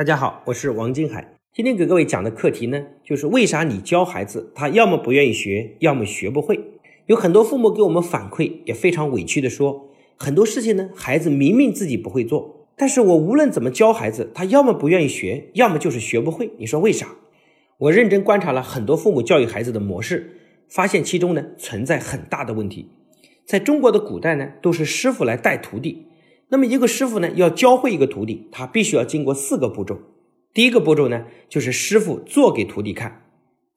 大家好，我是王金海。今天给各位讲的课题呢，就是为啥你教孩子，他要么不愿意学，要么学不会。有很多父母给我们反馈，也非常委屈的说，很多事情呢，孩子明明自己不会做，但是我无论怎么教孩子，他要么不愿意学，要么就是学不会。你说为啥？我认真观察了很多父母教育孩子的模式，发现其中呢存在很大的问题。在中国的古代呢，都是师傅来带徒弟。那么一个师傅呢，要教会一个徒弟，他必须要经过四个步骤。第一个步骤呢，就是师傅做给徒弟看；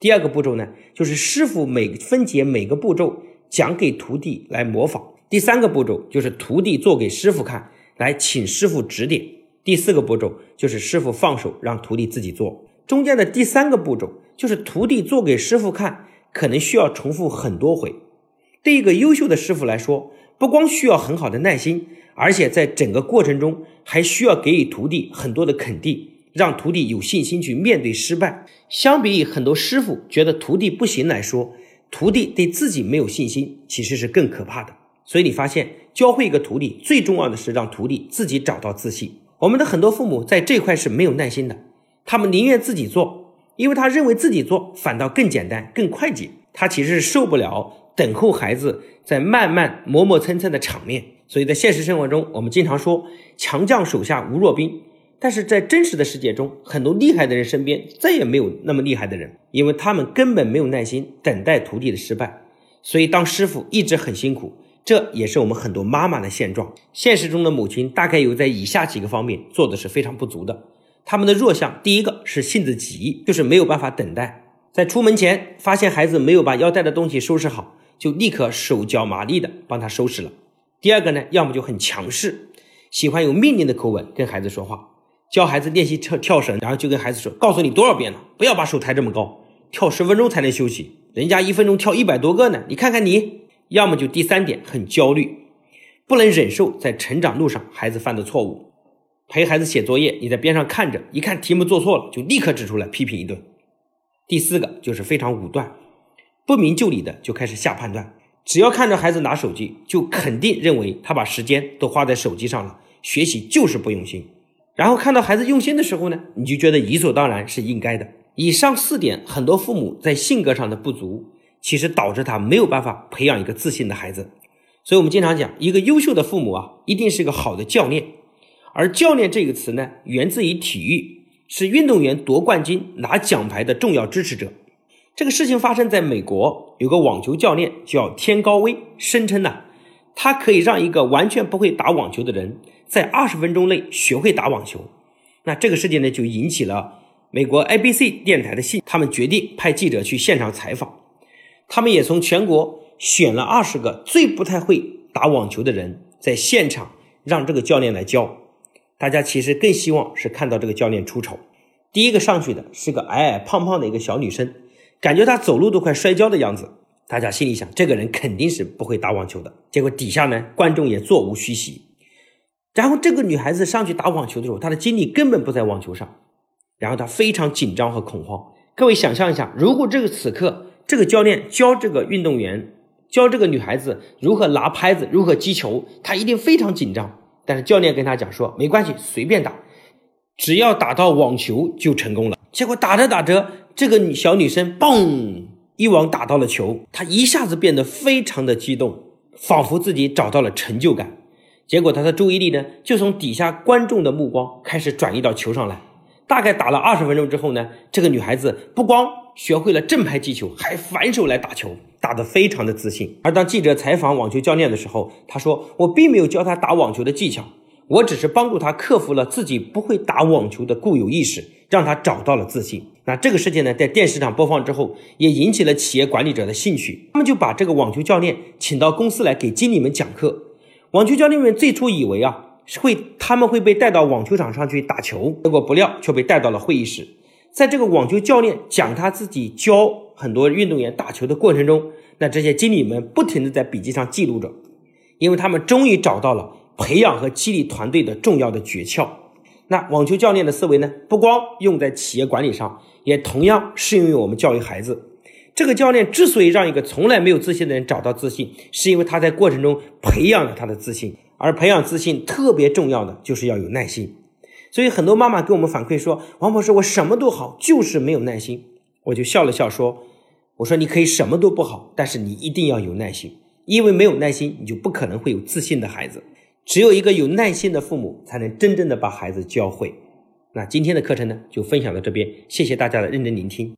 第二个步骤呢，就是师傅每分解每个步骤讲给徒弟来模仿；第三个步骤就是徒弟做给师傅看，来请师傅指点；第四个步骤就是师傅放手让徒弟自己做。中间的第三个步骤就是徒弟做给师傅看，可能需要重复很多回。对一个优秀的师傅来说，不光需要很好的耐心。而且在整个过程中，还需要给予徒弟很多的肯定，让徒弟有信心去面对失败。相比于很多师傅觉得徒弟不行来说，徒弟对自己没有信心，其实是更可怕的。所以你发现，教会一个徒弟最重要的是让徒弟自己找到自信。我们的很多父母在这块是没有耐心的，他们宁愿自己做，因为他认为自己做反倒更简单、更快捷。他其实是受不了等候孩子在慢慢磨磨蹭蹭的场面。所以在现实生活中，我们经常说“强将手下无弱兵”，但是在真实的世界中，很多厉害的人身边再也没有那么厉害的人，因为他们根本没有耐心等待徒弟的失败。所以当师傅一直很辛苦，这也是我们很多妈妈的现状。现实中的母亲大概有在以下几个方面做的是非常不足的。他们的弱项，第一个是性子急，就是没有办法等待，在出门前发现孩子没有把要带的东西收拾好，就立刻手脚麻利的帮他收拾了。第二个呢，要么就很强势，喜欢用命令的口吻跟孩子说话，教孩子练习跳跳绳，然后就跟孩子说：“告诉你多少遍了，不要把手抬这么高，跳十分钟才能休息，人家一分钟跳一百多个呢，你看看你。”要么就第三点，很焦虑，不能忍受在成长路上孩子犯的错误，陪孩子写作业，你在边上看着，一看题目做错了，就立刻指出来批评一顿。第四个就是非常武断，不明就里的就开始下判断。只要看着孩子拿手机，就肯定认为他把时间都花在手机上了，学习就是不用心。然后看到孩子用心的时候呢，你就觉得理所当然是应该的。以上四点，很多父母在性格上的不足，其实导致他没有办法培养一个自信的孩子。所以，我们经常讲，一个优秀的父母啊，一定是一个好的教练。而教练这个词呢，源自于体育，是运动员夺冠军、拿奖牌的重要支持者。这个事情发生在美国，有个网球教练叫天高威，声称呢，他可以让一个完全不会打网球的人在二十分钟内学会打网球。那这个事情呢，就引起了美国 ABC 电台的信，他们决定派记者去现场采访。他们也从全国选了二十个最不太会打网球的人，在现场让这个教练来教。大家其实更希望是看到这个教练出丑。第一个上去的是个矮矮胖胖的一个小女生。感觉他走路都快摔跤的样子，大家心里想，这个人肯定是不会打网球的。结果底下呢，观众也座无虚席。然后这个女孩子上去打网球的时候，她的精力根本不在网球上，然后她非常紧张和恐慌。各位想象一下，如果这个此刻这个教练教这个运动员，教这个女孩子如何拿拍子，如何击球，她一定非常紧张。但是教练跟她讲说，没关系，随便打，只要打到网球就成功了。结果打着打着，这个女小女生嘣一网打到了球，她一下子变得非常的激动，仿佛自己找到了成就感。结果她的注意力呢，就从底下观众的目光开始转移到球上来。大概打了二十分钟之后呢，这个女孩子不光学会了正拍击球，还反手来打球，打得非常的自信。而当记者采访网球教练的时候，他说：“我并没有教他打网球的技巧。”我只是帮助他克服了自己不会打网球的固有意识，让他找到了自信。那这个事情呢，在电视上播放之后，也引起了企业管理者的兴趣。他们就把这个网球教练请到公司来给经理们讲课。网球教练们最初以为啊，会他们会被带到网球场上去打球，结果不料却被带到了会议室。在这个网球教练讲他自己教很多运动员打球的过程中，那这些经理们不停的在笔记上记录着，因为他们终于找到了。培养和激励团队的重要的诀窍。那网球教练的思维呢？不光用在企业管理上，也同样适用于我们教育孩子。这个教练之所以让一个从来没有自信的人找到自信，是因为他在过程中培养了他的自信。而培养自信特别重要的就是要有耐心。所以很多妈妈给我们反馈说：“王博士，我什么都好，就是没有耐心。”我就笑了笑说：“我说你可以什么都不好，但是你一定要有耐心，因为没有耐心，你就不可能会有自信的孩子。只有一个有耐心的父母，才能真正的把孩子教会。”那今天的课程呢，就分享到这边，谢谢大家的认真聆听。